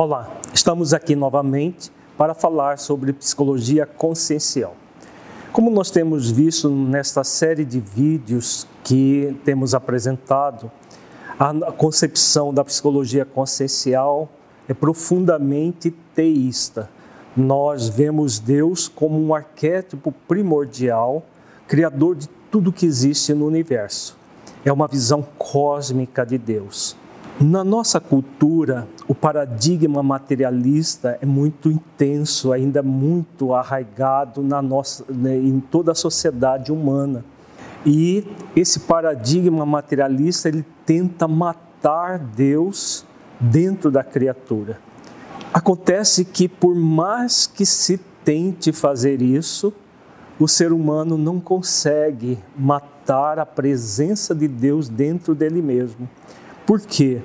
Olá, estamos aqui novamente para falar sobre psicologia consciencial. Como nós temos visto nesta série de vídeos que temos apresentado, a concepção da psicologia consciencial é profundamente teísta. Nós vemos Deus como um arquétipo primordial, criador de tudo que existe no universo. É uma visão cósmica de Deus. Na nossa cultura, o paradigma materialista é muito intenso, ainda muito arraigado na nossa, né, em toda a sociedade humana. E esse paradigma materialista ele tenta matar Deus dentro da criatura. Acontece que por mais que se tente fazer isso, o ser humano não consegue matar a presença de Deus dentro dele mesmo. Por quê?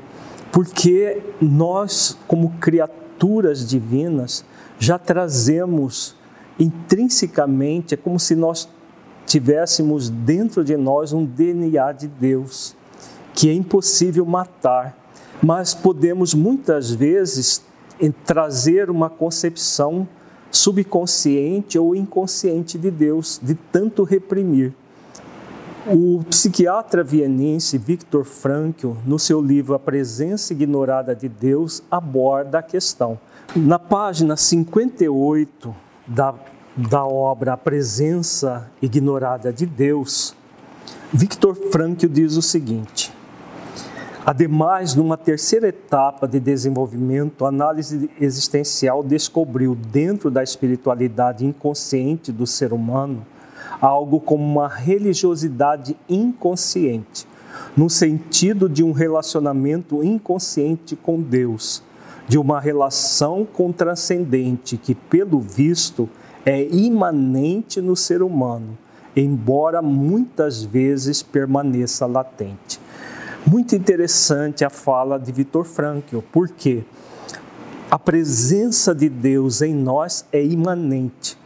Porque nós, como criaturas divinas, já trazemos intrinsecamente, é como se nós tivéssemos dentro de nós um DNA de Deus, que é impossível matar, mas podemos muitas vezes trazer uma concepção subconsciente ou inconsciente de Deus, de tanto reprimir. O psiquiatra vienense Viktor Frankl, no seu livro A Presença Ignorada de Deus, aborda a questão. Na página 58 da, da obra A Presença Ignorada de Deus, Viktor Frankl diz o seguinte: Ademais, numa terceira etapa de desenvolvimento, a análise existencial descobriu dentro da espiritualidade inconsciente do ser humano algo como uma religiosidade inconsciente, no sentido de um relacionamento inconsciente com Deus, de uma relação com transcendente que, pelo visto, é imanente no ser humano, embora muitas vezes permaneça latente. Muito interessante a fala de Vitor Frankl, porque a presença de Deus em nós é imanente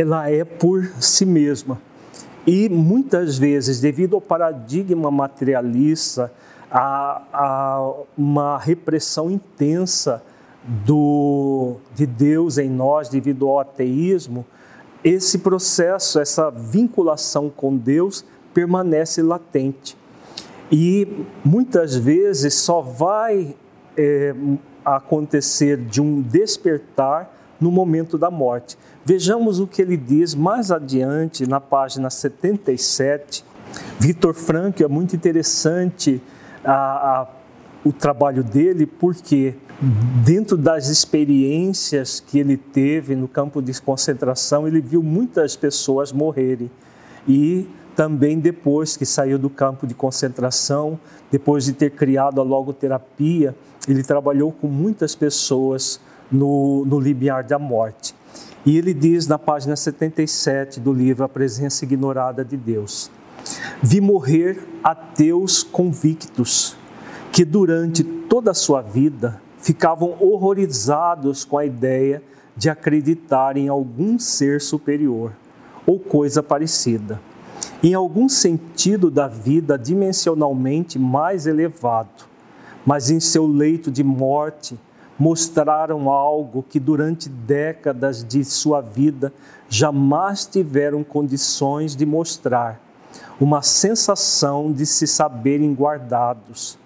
ela é por si mesma. E muitas vezes, devido ao paradigma materialista, a, a uma repressão intensa do, de Deus em nós, devido ao ateísmo, esse processo, essa vinculação com Deus permanece latente. E muitas vezes só vai é, acontecer de um despertar no momento da morte. Vejamos o que ele diz mais adiante, na página 77. Vitor Frank é muito interessante a, a, o trabalho dele, porque dentro das experiências que ele teve no campo de concentração, ele viu muitas pessoas morrerem. E também depois que saiu do campo de concentração, depois de ter criado a logoterapia, ele trabalhou com muitas pessoas no, no limiar da morte. E ele diz na página 77 do livro A Presença Ignorada de Deus: Vi morrer ateus convictos que durante toda a sua vida ficavam horrorizados com a ideia de acreditar em algum ser superior ou coisa parecida, em algum sentido da vida dimensionalmente mais elevado, mas em seu leito de morte mostraram algo que durante décadas de sua vida jamais tiveram condições de mostrar, uma sensação de se saberem guardados,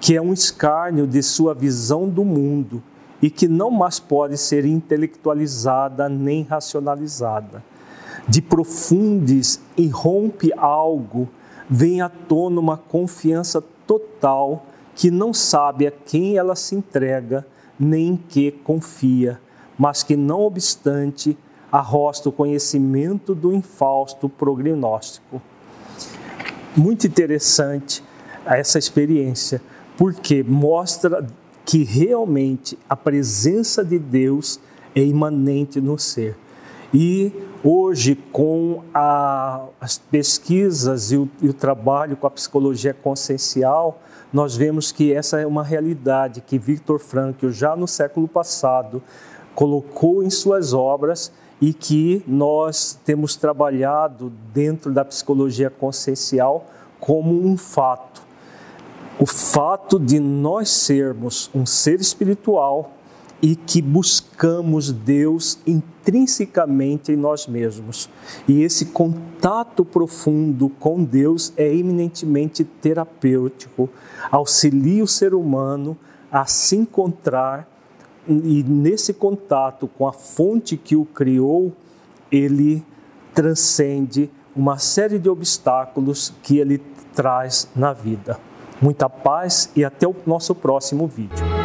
que é um escárnio de sua visão do mundo e que não mais pode ser intelectualizada nem racionalizada. De profundes irrompe algo, vem à tona uma confiança total que não sabe a quem ela se entrega nem que confia, mas que, não obstante, arrosta o conhecimento do infausto prognóstico. Muito interessante essa experiência, porque mostra que realmente a presença de Deus é imanente no ser. E hoje, com a, as pesquisas e o, e o trabalho com a psicologia consciencial, nós vemos que essa é uma realidade que Victor Frankl, já no século passado, colocou em suas obras e que nós temos trabalhado dentro da psicologia consciencial como um fato. O fato de nós sermos um ser espiritual e que buscamos Deus intrinsecamente em nós mesmos. E esse contato profundo com Deus é eminentemente terapêutico, auxilia o ser humano a se encontrar e nesse contato com a fonte que o criou, ele transcende uma série de obstáculos que ele traz na vida. Muita paz e até o nosso próximo vídeo.